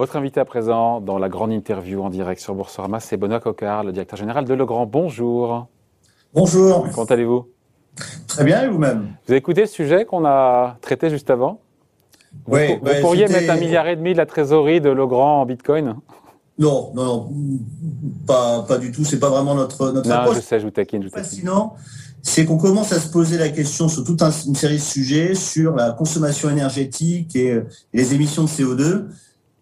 Votre invité à présent dans la grande interview en direct sur Boursorama, c'est Benoît Cocard, le directeur général de Legrand. Bonjour. Bonjour. Comment allez-vous? Très bien, et vous-même? Vous avez écouté le sujet qu'on a traité juste avant? Oui. Vous, vous pourriez mettre un milliard et demi de la trésorerie de Legrand en Bitcoin? Non, non, non, pas, pas du tout. C'est pas vraiment notre, notre Non, approche. je sais, je vous taquine. Je vous taquine. Fascinant, c'est qu'on commence à se poser la question sur toute un- une série de sujets sur la consommation énergétique et les émissions de CO2.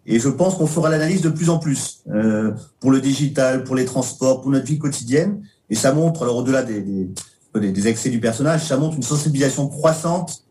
Et je pense qu'on fera l'analyse de plus en plus euh, pour le digital, pour les transports, pour notre vie quotidienne. Et ça montre, alors au-delà des, des, excès du personnage, ça montre une sensibilisation croissante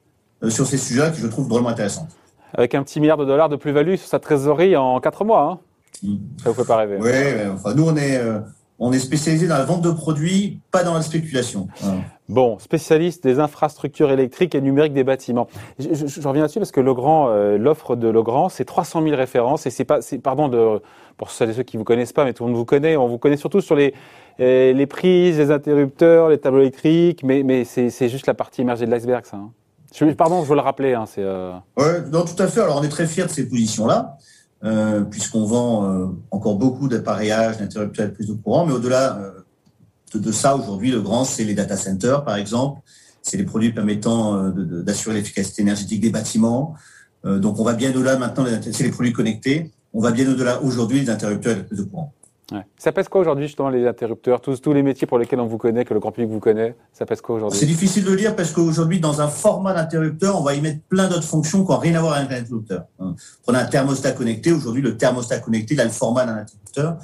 euh, sur ces sujets-là que je trouve vraiment intéressante. Avec un petit milliard de dollars de plus-value sur sa trésorerie en 4 mois. Hein Mm. ça vous fait pas rêver. Oui, enfin, nous, on est, euh, on est spécialisé dans la vente de produits, pas dans la spéculation. Voilà. Bon, spécialiste des infrastructures électriques et numériques des bâtiments. Je, je- je reviens là-dessus parce que Legrand, euh, l'offre de Legrand, c'est 300 000 références et c'est pas, c'est, pardon de, pour celles et ceux qui vous connaissent pas, mais tout le monde vous connaît. On vous connaît surtout sur les, euh, les prises, les interrupteurs, les tableaux électriques, mais, mais c'est, c'est juste la partie émergée de l'iceberg, ça. hein. Je, pardon, je veux le rappeler. Hein, c'est, euh, Ouais, non, tout à fait. Alors, on est très fiers de ces positions-là, euh, puisqu'on vend euh, encore beaucoup d'appareillages, d'interrupteurs de prise de courant, mais au-delà euh, de, ça, aujourd'hui, le grand, c'est les data centers, par exemple. C'est les produits permettant d'assurer l'efficacité énergétique des bâtiments. Donc, on va bien au-delà maintenant, c'est les produits connectés. On va bien au-delà aujourd'hui des interrupteurs de prise de courant. Ouais. Ça pèse quoi aujourd'hui, justement, les interrupteurs, tous, tous les métiers pour lesquels on vous connaît, que le grand public vous connaît, ça pèse quoi C'est aujourd'hui difficile de le dire parce qu'aujourd'hui, dans un format d'interrupteur, on va y mettre plein d'autres fonctions qui n'ont rien à voir avec un interrupteur. Hein. Prenez un thermostat connecté. Aujourd'hui, le thermostat connecté, il a le format d'un interrupteur.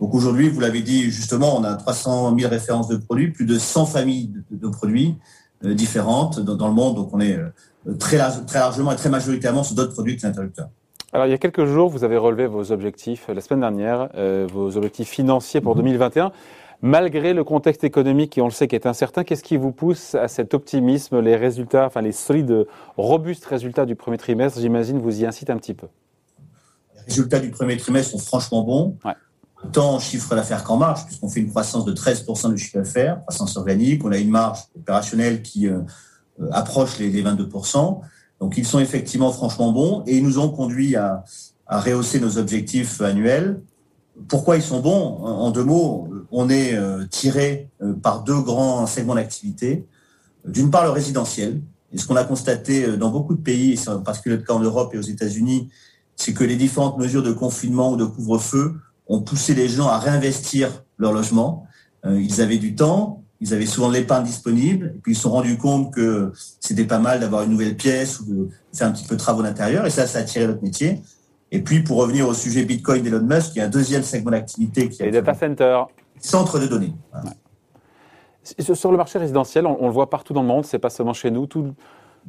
Donc aujourd'hui, vous l'avez dit justement, on a 300 000 références de produits, plus de 100 familles de, produits euh, différentes dans, le monde. Donc on est euh, très, large- très largement et très majoritairement sur d'autres produits que l'interrupteur. Alors, il y a quelques jours, vous avez relevé vos objectifs, euh, la semaine dernière, euh, vos objectifs financiers pour 2021. Malgré le contexte économique qui, on le sait, qui est incertain, qu'est-ce qui vous pousse à cet optimisme Les résultats, enfin les solides, robustes résultats du premier trimestre, j'imagine, vous y incite un petit peu. Les résultats du premier trimestre sont franchement bons. Ouais. Tant en chiffre d'affaires qu'en marge, puisqu'on fait une croissance de 13% du chiffre d'affaires, croissance organique. On a une marge opérationnelle qui euh, euh, approche les, les 22%. Donc, ils sont effectivement franchement bons et ils nous ont conduit à, rehausser nos objectifs annuels. Pourquoi ils sont bons? En deux mots, on est euh, tiré euh, par deux grands segments d'activité. D'une part, le résidentiel. Et ce qu'on a constaté euh, dans beaucoup de pays, en particulier le cas en Europe et aux États-Unis, c'est que les différentes mesures de confinement ou de couvre-feu ont poussé les gens à réinvestir leur logement. Ils avaient du temps, ils avaient souvent de l'épargne disponible, et puis ils se sont rendus compte que c'était pas mal d'avoir une nouvelle pièce ou de faire un petit peu de travaux d'intérieur, et ça, ça a attiré notre métier. Et puis, pour revenir au sujet Bitcoin d'Elon Musk, il y a un deuxième segment d'activité qui est Les data centers. centre de données. Voilà. Sur sur le marché résidentiel, on, on le voit partout dans le monde, c'est pas seulement chez nous. Tout-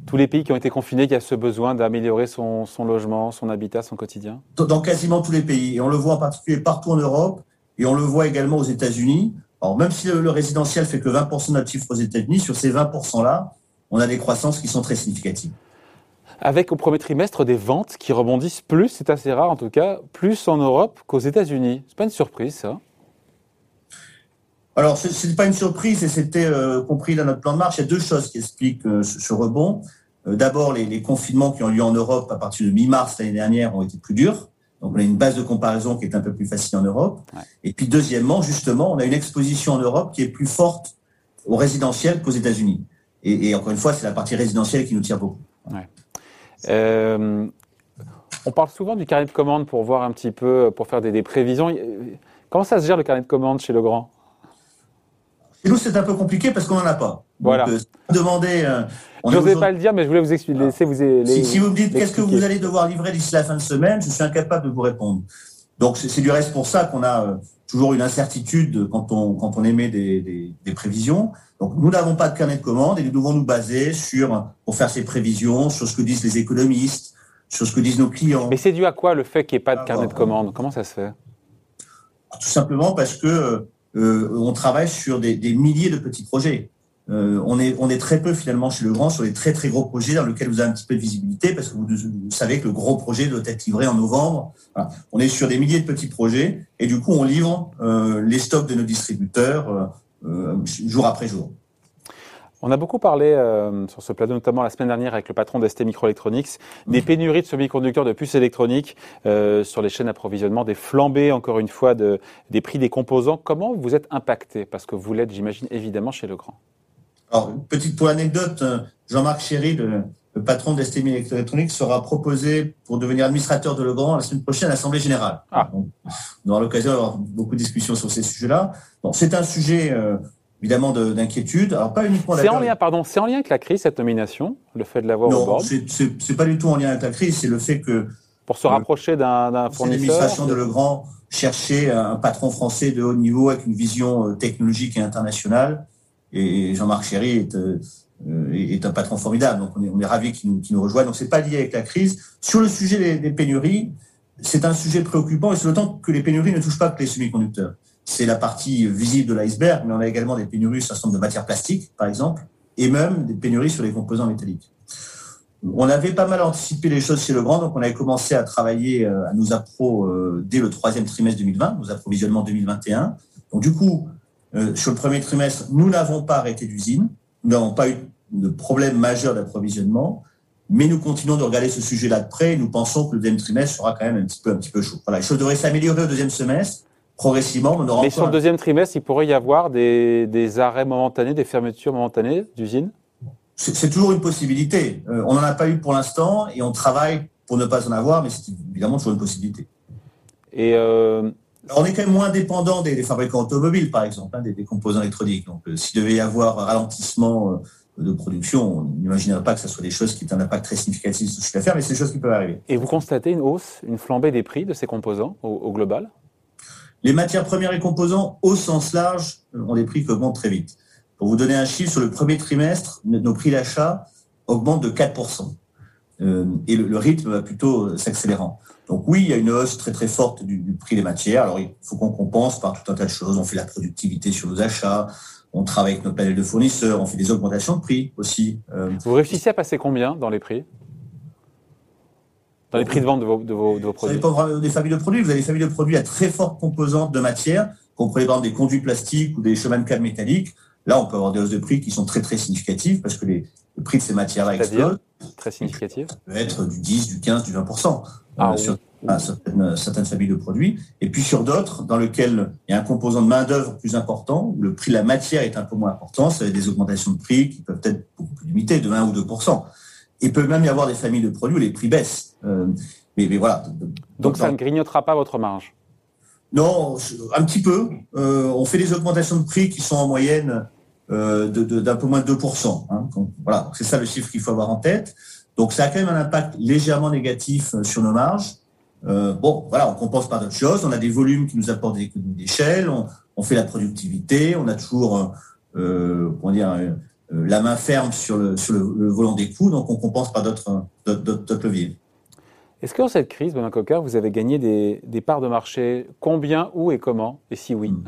tous les pays qui ont été confinés, qui a ce besoin d'améliorer son, son logement, son habitat, son quotidien. dans dans quasiment tous les pays. Et on le voit en particulier partout en Europe, et on le voit également aux États-Unis. Alors, même si le, résidentiel fait que 20% de notre chiffre aux États-Unis, sur ces 20%-là, on a des croissances qui sont très significatives. Avec au premier trimestre des ventes qui rebondissent plus, c'est assez rare en tout cas, plus en Europe qu'aux États-Unis. C'est pas une surprise ça? Alors, ce n'est pas une surprise et c'était euh, compris dans notre plan de marche. Il y a deux choses qui expliquent euh, ce, ce rebond. Euh, D'abord, les, les confinements qui ont lieu en Europe à partir de mi-mars l'année dernière ont été plus durs. Donc, on a une base de comparaison qui est un peu plus facile en Europe. Ouais. Et puis, deuxièmement, justement, on a une exposition en Europe qui est plus forte au résidentiel qu'aux États-Unis. Et, et encore une fois, c'est la partie résidentielle qui nous tire beaucoup. Euh, on parle souvent du carnet de commandes pour voir un petit peu, pour faire des, des prévisions. Comment ça se gère le carnet de commandes chez Legrand? Et nous, c'est un peu compliqué parce qu'on n'en a pas. Voilà. Donc, euh, demander. euh, Je aujourd'hui- pas le dire, mais je voulais vous expliquer, Ah. laisser vous les, Si, si vous me dites qu'est-ce que vous allez devoir livrer d'ici la fin de semaine, je suis incapable de vous répondre. Donc c'est du reste pour ça qu'on a euh, toujours une incertitude quand on, quand on émet des, des, des prévisions. Donc nous n'avons pas de carnet de commandes et nous devons nous baser sur, pour faire ces prévisions, sur ce que disent les économistes, sur ce que disent nos clients. Mais c'est dû à quoi le fait qu'il n'y ait pas de Ah, carnet de bon. commandes? Comment ça se fait? Tout simplement parce que euh, on travaille sur des, milliers de petits projets. Euh, on, est, très peu finalement chez Legrand sur les très très gros projets dans lesquels vous avez un petit peu de visibilité parce que vous, savez que le gros projet doit être livré en novembre. On est sur des milliers de petits projets et du coup on livre euh, les stocks de nos distributeurs euh, euh, jour après jour. On a beaucoup parlé euh, sur ce plateau, notamment la semaine dernière avec le patron d'ST Microelectronics, des pénuries de semi-conducteurs de puces électroniques euh, sur les chaînes d'approvisionnement, des flambées, encore une fois, de, des prix des composants. Comment vous êtes impacté? Parce que vous l'êtes, j'imagine, évidemment chez Legrand. Alors, petite pour anecdote, euh, Jean-Marc Chéry, le, patron d'ST Microelectronics, sera proposé pour devenir administrateur de Legrand la semaine prochaine à l'Assemblée Générale. Ah. On aura l'occasion d'avoir beaucoup de discussions sur ces sujets-là. Bon, c'est un sujet évidemment d'inquiétude. Alors pas uniquement. C'est en lien, pardon, c'est en lien avec la crise cette nomination, le fait de l'avoir au board. Non, c'est pas du tout en lien avec la crise. C'est le fait que pour se rapprocher d'un fournisseur. L'administration de Legrand cherchait un patron français de haut niveau avec une vision euh, technologique et internationale. Et Jean-Marc Chéry est, euh, est un patron formidable. Donc on est, on est ravis qu'il nous, qu nous rejoigne. Donc c'est pas lié avec la crise. Sur le sujet des, des pénuries, c'est un sujet préoccupant et c'est d'autant que les pénuries ne touchent pas que les semi-conducteurs c'est la partie visible de l'iceberg, mais on a également des pénuries sur un certain nombre de matières plastiques, par exemple, et même des pénuries sur les composants métalliques. On avait pas mal anticipé les choses chez Legrand, donc on avait commencé à travailler euh, à nos appros euh, dès le troisième trimestre 2020, nos approvisionnements 2021. Donc du coup, euh, sur le premier trimestre, nous n'avons pas arrêté d'usine, nous n'avons pas eu de problème majeur d'approvisionnement, mais nous continuons de regarder ce sujet-là de près et nous pensons que le deuxième trimestre sera quand même un petit peu, un petit peu chaud. Voilà, les choses devraient s'améliorer au deuxième semestre, progressivement. On aura Mais sur le deuxième trimestre, il pourrait y avoir des, des arrêts momentanés, des fermetures momentanées d'usines? C'est toujours une possibilité. Euh, on n'en a pas eu pour l'instant et on travaille pour ne pas en avoir, mais c'est évidemment toujours une possibilité. Et euh... on est quand même moins dépendant des, des fabricants automobiles, par exemple, hein, des, des, composants électroniques. Donc, euh, s'il devait y avoir un ralentissement euh, de production, on n'imaginerait pas que ce soit des choses qui aient un impact très significatif sur ce chiffre d'affaires, mais c'est des choses qui peuvent arriver. Et vous constatez une hausse, une flambée des prix de ces composants au, au global? Les matières premières et composants, au sens large, ont des prix qui augmentent très vite. Pour vous donner un chiffre, sur le premier trimestre, nos prix d'achat augmentent de 4%. Euh, et le, rythme va plutôt euh, s'accélérant. Donc oui, il y a une hausse très très forte du, prix des matières. Alors il faut qu'on compense par tout un tas de choses. On fait la productivité sur nos achats, on travaille avec nos panels de fournisseurs, on fait des augmentations de prix aussi. Euh, vous réussissez à passer combien dans les prix? Dans les prix de vente de vos, de vos, de vos produits Ça dépend des familles de produits. Vous avez des familles de produits à très forte composante de matière, comprenez par exemple des conduits plastiques ou des chemins de câble métalliques. Là, on peut avoir des hausses de prix qui sont très très significatives parce que les, le prix de ces matières-là explose. Très significatif. Ça peut être du 10, du 15, du 20 ah, euh, sur certaines, certaines, familles de produits. Et puis sur d'autres, dans lesquels il y a un composant de main-d'œuvre plus important, où le prix de la matière est un peu moins important, ça a des augmentations de prix qui peuvent être beaucoup plus limitées, de 1 ou 2 il peut même y avoir des familles de produits où les prix baissent. Euh, mais, mais, voilà. Donc, ça ne grignotera pas votre marge? Non, un petit peu. Euh, on fait des augmentations de prix qui sont en moyenne euh, d'un peu moins de 2%. Hein. voilà, c'est ça le chiffre qu'il faut avoir en tête. Donc ça a quand même un impact légèrement négatif sur nos marges. bon, voilà, on compense par d'autres choses. On a des volumes qui nous apportent des économies d'échelle. On, on, fait la productivité. On a toujours, comment dire, euh, la main ferme sur le, sur le, volant des coûts, donc on compense par d'autres leviers. Est-ce que dans cette crise, Benoît Coquart, vous avez gagné des, des, parts de marché? Combien, où et comment? Et si oui? Hmm.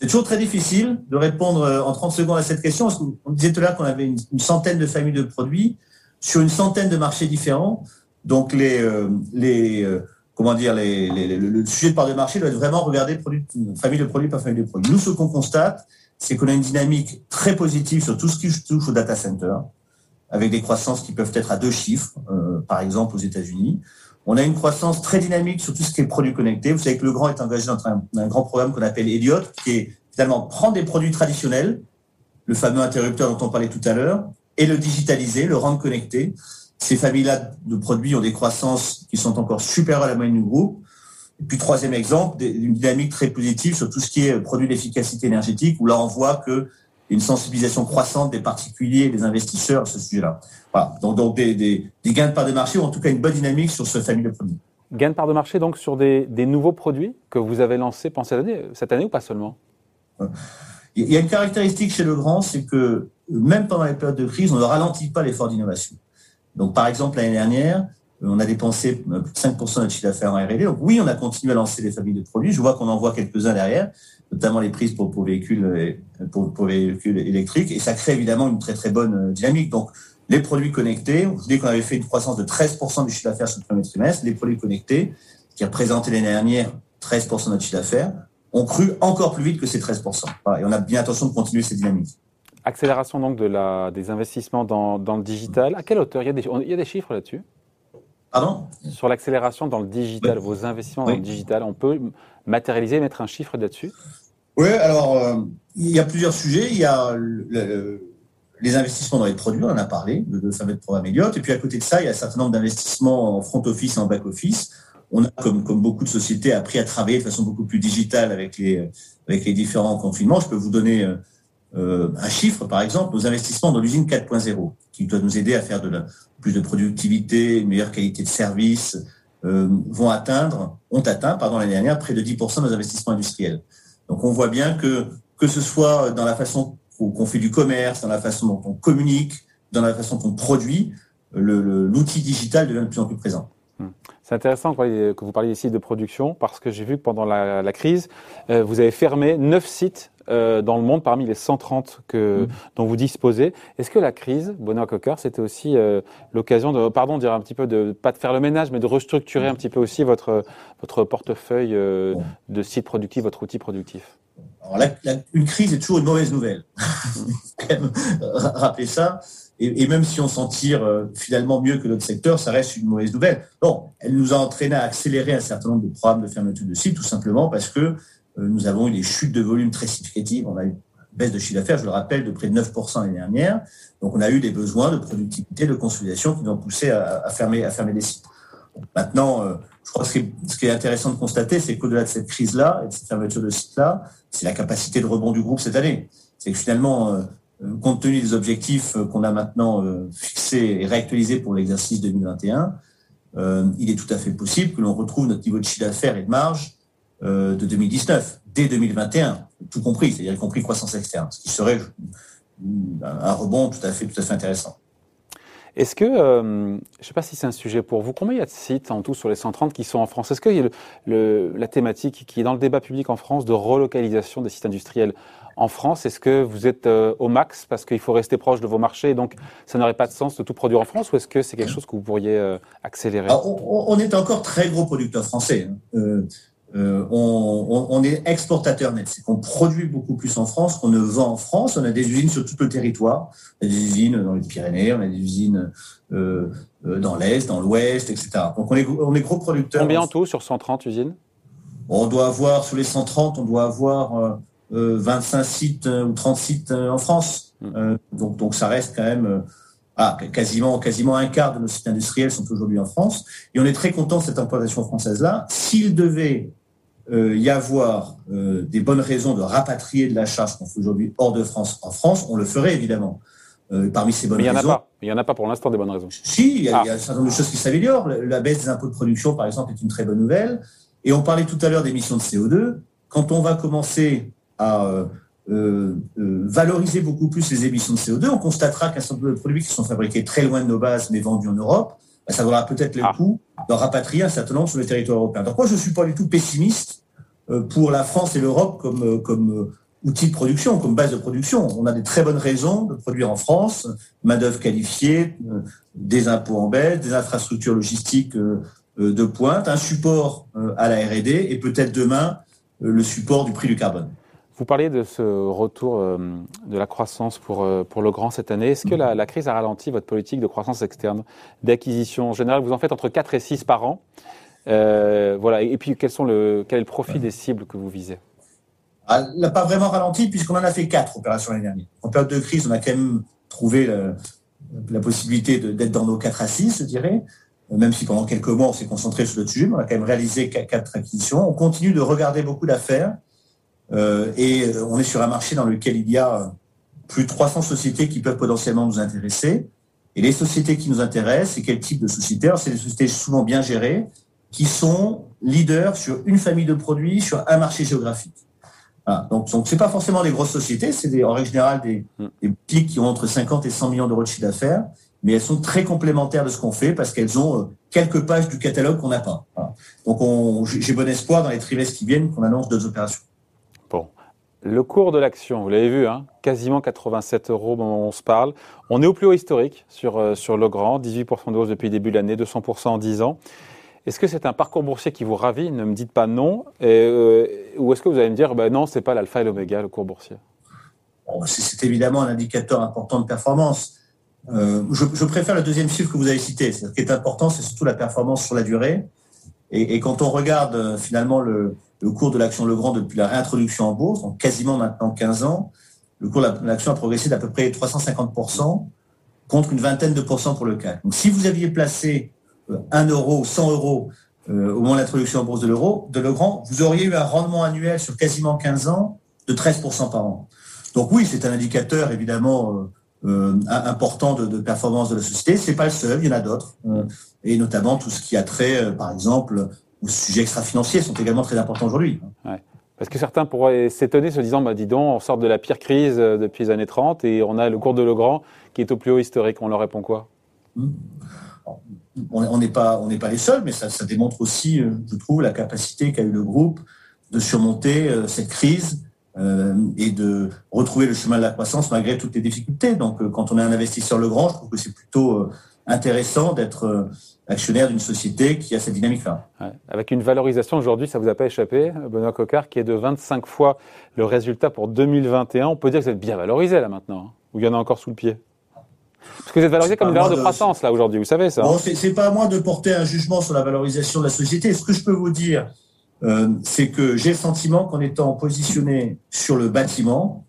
C'est toujours très difficile de répondre euh, en 30 secondes à cette question. On disait tout à l'heure qu'on avait une, centaine de familles de produits sur une centaine de marchés différents. Donc les, euh, les comment dire, les, les, le sujet de part de marché doit être vraiment regardé produit, famille de produits par famille de produits. Nous, ce qu'on constate, c'est qu'on a une dynamique très positive sur tout ce qui touche au data center, avec des croissances qui peuvent être à deux chiffres, euh, par exemple aux États-Unis. On a une croissance très dynamique sur tout ce qui est produits connectés. Vous savez que le grand est engagé dans un, grand programme qu'on appelle Elliott, qui est finalement prendre des produits traditionnels, le fameux interrupteur dont on parlait tout à l'heure, et le digitaliser, le rendre connecté. Ces familles-là de produits ont des croissances qui sont encore supérieures à la moyenne du groupe. Et puis troisième exemple, une dynamique très positive sur tout ce qui est produit d'efficacité énergétique, où là on voit que une sensibilisation croissante des particuliers et des investisseurs à ce sujet-là. Voilà. Donc, donc des, des, des, gains de part de marché ou en tout cas une bonne dynamique sur ce famille de produits. Gains de part de marché donc sur des, des nouveaux produits que vous avez lancés pendant cette année, cette année ou pas seulement? Il y a une caractéristique chez Legrand, c'est que même pendant les périodes de crise, on ne ralentit pas l'effort d'innovation. Donc par exemple l'année dernière, on a dépensé plus de 5% de notre chiffre d'affaires en R&D. Donc oui, on a continué à lancer des familles de produits. Je vois qu'on en voit quelques-uns derrière, notamment les prises pour, véhicules euh, pour, véhicules électriques. Et ça crée évidemment une très très bonne euh, dynamique. Donc les produits connectés, je dis qu'on avait fait une croissance de 13% du chiffre d'affaires sur le premier trimestre. Les produits connectés, qui représentaient l'année dernière 13% de notre chiffre d'affaires, ont cru encore plus vite que ces 13%. Voilà, et on a bien intention de continuer cette dynamique. Accélération donc des investissements dans, dans le digital. À quelle hauteur? Il y a des, il y a des chiffres là-dessus? Pardon? Sur l'accélération dans le digital, vos investissements dans le digital, on peut matérialiser, mettre un chiffre là-dessus? Oui, alors euh, il y a plusieurs sujets. Il y a les investissements dans les produits, on en a parlé, le, le fameux programme Elliott. Et puis à côté de ça, il y a un certain nombre d'investissements en front office et en back office. On a, comme, comme beaucoup de sociétés, appris à travailler de façon beaucoup plus digitale avec les, avec les différents confinements. Je peux vous donner euh, un chiffre, par exemple, nos investissements dans l'usine 4.0, qui doit nous aider à faire de la, plus de productivité, une meilleure qualité de service, euh, vont atteindre, ont atteint, pardon, l'année dernière, près de 10% de nos investissements industriels. Donc on voit bien que, que ce soit dans la façon qu'on fait du commerce, dans la façon dont on communique, dans la façon qu'on produit, l'outil digital devient de plus en plus présent. Hmm. C'est intéressant que vous parliez ici de production parce que j'ai vu que pendant la, la crise, euh, vous avez fermé neuf sites euh, dans le monde parmi les 130 que, mm. dont vous disposez. Est-ce que la crise, Bonheur Cocker, c'était aussi euh, l'occasion de, pardon, dire un petit peu de, pas de faire le ménage, mais de restructurer un petit peu aussi votre, votre portefeuille euh, de sites productifs, votre outil productif? Alors, la, une crise est toujours une mauvaise nouvelle. Rappelez ça. Et, et, même si on s'en tire finalement mieux que notre secteur, ça reste une mauvaise nouvelle. Non, elle nous a entraîné à accélérer un certain nombre de programmes de fermeture de sites, tout simplement parce que nous avons eu des chutes de volume très significatives. On a eu une baisse de chiffre d'affaires, je le rappelle, de près de 9% l'année dernière. Donc, on a eu des besoins de productivité, de consolidation qui nous ont poussé à, fermer, à fermer des sites. Maintenant, euh, je crois que ce qui est, intéressant de constater, c'est qu'au-delà de cette crise-là et de cette fermeture de sites-là, c'est la capacité de rebond du groupe cette année. C'est que finalement, euh, compte tenu des objectifs qu'on a maintenant fixés et réactualisés pour l'exercice 2021, il est tout à fait possible que l'on retrouve notre niveau de chiffre d'affaires et de marge euh, de 2019, dès 2021, tout compris, c'est-à-dire y compris croissance externe, ce qui serait un rebond tout à fait, tout à fait intéressant. Est-ce que, euh, je ne sais pas si c'est un sujet pour vous, combien il y a de sites en tout sur les 130 qui sont en France? Est-ce qu'il y a le, la thématique qui est dans le débat public en France de relocalisation des sites industriels en France? Est-ce que vous êtes euh, au max parce qu'il faut rester proche de vos marchés et donc ça n'aurait pas de sens de tout produire en France ou est-ce que c'est quelque chose que vous pourriez accélérer? On, on, est encore très gros producteur français. Hein. Euh, on, on, est exportateur net, c'est qu'on produit beaucoup plus en France qu'on ne vend en France. On a des usines sur tout le territoire, on a des usines dans les Pyrénées, on a des usines euh, euh dans l'Est, dans l'Ouest, etc. Donc on est, on est gros producteurs. Combien en tout sur 130 usines? On doit avoir, sur les 130, on doit avoir euh, 25 euh, sites ou 30 sites en France. Hmm. donc, donc ça reste quand même... Ah, quasiment, quasiment un quart de nos sites industriels sont aujourd'hui en France. Et on est très content de cette implantation française-là. S'il devait euh, y avoir euh, des bonnes raisons de rapatrier de la charge qu'on fait aujourd'hui hors de France en France, on le ferait évidemment. Euh, parmi ces bonnes Mais il y en a pas. Il n'y en a pas pour l'instant des bonnes raisons. Si, il y, y a un certain nombre de choses qui s'améliorent. La baisse des impôts de production, par exemple, est une très bonne nouvelle. Et on parlait tout à l'heure d'émissions de CO2. Quand on va commencer à euh, euh, valoriser beaucoup plus les émissions de CO2, on constatera qu'un certain nombre de produits qui sont fabriqués très loin de nos bases mais vendus en Europe bah, ça vaudra peut-être le ah. coup de rapatrier un certain nombre sur le territoire européen. Donc moi, je ne suis pas du tout pessimiste euh, pour la France et l'Europe comme, euh, comme euh, outil de production, comme base de production. On a des très bonnes raisons de produire en France, main-d'œuvre qualifiée, des impôts en baisse, des infrastructures logistiques de pointe, un support à la R&D et peut-être demain le support du prix du carbone. Vous parliez de ce retour euh, de la croissance pour, euh, pour le grand cette année. Est-ce que la, crise a ralenti votre politique de croissance externe, d'acquisition En général, vous en faites entre 4 et 6 par an. Euh, voilà. Et puis, quels sont le, quel est le profit des cibles que vous visez? Ah, Elle n'a pas vraiment ralenti puisqu'on en a fait 4 opérations l'année dernière. En période de crise, on a quand même trouvé la, possibilité d'être dans nos 4 à 6, je dirais. Même si pendant quelques mois, on s'est concentré sur le mais on a quand même réalisé 4 acquisitions. On continue de regarder beaucoup d'affaires. Euh, et euh, on est sur un marché dans lequel il y a plus de 300 sociétés qui peuvent potentiellement nous intéresser. Et les sociétés qui nous intéressent, c'est quel type de sociétés C'est des sociétés souvent bien gérées, qui sont leaders sur une famille de produits, sur un marché géographique. Donc, donc c'est pas forcément des grosses sociétés, c'est en règle générale des, mm. des boutiques qui ont entre 50 et 100 millions d'euros de chiffre d'affaires, mais elles sont très complémentaires de ce qu'on fait parce qu'elles ont euh, quelques pages du catalogue qu'on n'a pas. Donc, j'ai bon espoir dans les trimestres qui viennent qu'on annonce deux opérations. Le cours de l'action, vous l'avez vu, hein, quasiment 87 euros au moment où on se parle. On est au plus haut historique sur, euh, sur le grand, 18% de hausse depuis le début de l'année, 200% en 10 ans. Est-ce que c'est un parcours boursier qui vous ravit Ne me dites pas non. Euh, ou est-ce que vous allez me dire, bah non, c'est pas l'alpha et l'oméga, le cours boursier? C'est évidemment un indicateur important de performance. Euh, je, préfère le deuxième chiffre que vous avez cité. Ce qui est important, c'est surtout la performance sur la durée. Et, et quand on regarde euh, finalement le, le, cours de l'action Legrand depuis la réintroduction en bourse, donc quasiment maintenant 15 ans, le cours de l'action a progressé d'à peu près 350% contre une vingtaine de pourcents pour le CAC. Donc si vous aviez placé 1 euh, euro, 100 euros euh, au moment de l'introduction en bourse de l'euro, de Legrand, vous auriez eu un rendement annuel sur quasiment 15 ans de 13% par an. Donc oui, c'est un indicateur évidemment euh, important de, de, performance de la société. C'est pas le seul, il y en a d'autres, et notamment tout ce qui a trait, par exemple, aux sujets extra-financiers sont également très importants aujourd'hui. Ouais. Parce que certains pourraient s'étonner se disant, bah, dis donc, on sort de la pire crise depuis les années 30 et on a le cours de Legrand qui est au plus haut historique. On leur répond quoi? Mmh. On n'est pas, on n'est pas les seuls, mais ça, ça démontre aussi, je trouve, la capacité qu'a eu le groupe de surmonter cette crise euh, et de retrouver le chemin de la croissance malgré toutes les difficultés. Donc, euh, quand on est un investisseur Legrand, je trouve que c'est plutôt euh, intéressant d'être actionnaire d'une société qui a cette dynamique-là. Ouais. Avec une valorisation aujourd'hui, ça vous a pas échappé, Benoît Cocard, qui est de 25 fois le résultat pour 2021. On peut dire que vous êtes bien valorisé là maintenant, hein, ou il y en a encore sous le pied? Parce que vous êtes valorisé comme une valeur de, de croissance là aujourd'hui, vous savez ça. Bon, c'est pas à moi de porter un jugement sur la valorisation de la société. Ce que je peux vous dire, euh, c'est que j'ai le sentiment qu'en étant positionné sur le bâtiment,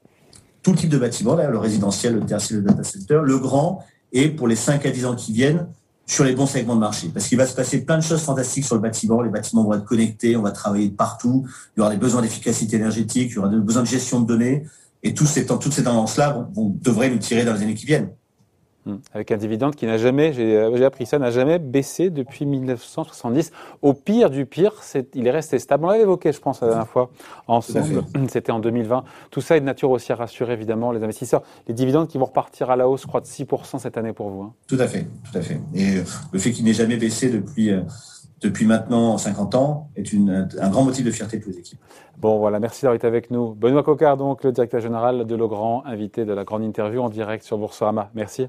tout type de bâtiment, là, le résidentiel, le tertiaire, le data center, le grand, et pour les 5 à 10 ans qui viennent, sur les bons segments de marché. Parce qu'il va se passer plein de choses fantastiques sur le bâtiment. Les bâtiments vont être connectés, on va travailler partout. Il y aura des besoins d'efficacité énergétique, il y aura des besoins de gestion de données. Et tous toutes ces tendances-là vont, vont, devraient nous tirer dans les années qui viennent. Hum. Avec un dividende qui n'a jamais, j'ai appris ça, n'a jamais baissé depuis 1970. Au pire du pire, est, il est resté stable. On l'avait évoqué, je pense, la dernière fois ensemble. C'était en 2020. Tout ça est de nature aussi à rassurer évidemment les investisseurs. Les dividendes qui vont repartir à la hausse, je crois, de 6% cette année pour vous. Hein. Tout à fait, tout à fait. Et euh, le fait qu'il n'ait jamais baissé depuis euh, depuis maintenant 50 ans est une, un grand motif de fierté pour les équipes. Bon, voilà, merci d'avoir été avec nous. Benoît Cocard, donc le directeur général de Legrand, invité de la grande interview en direct sur Boursorama. Merci.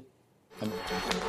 嗯。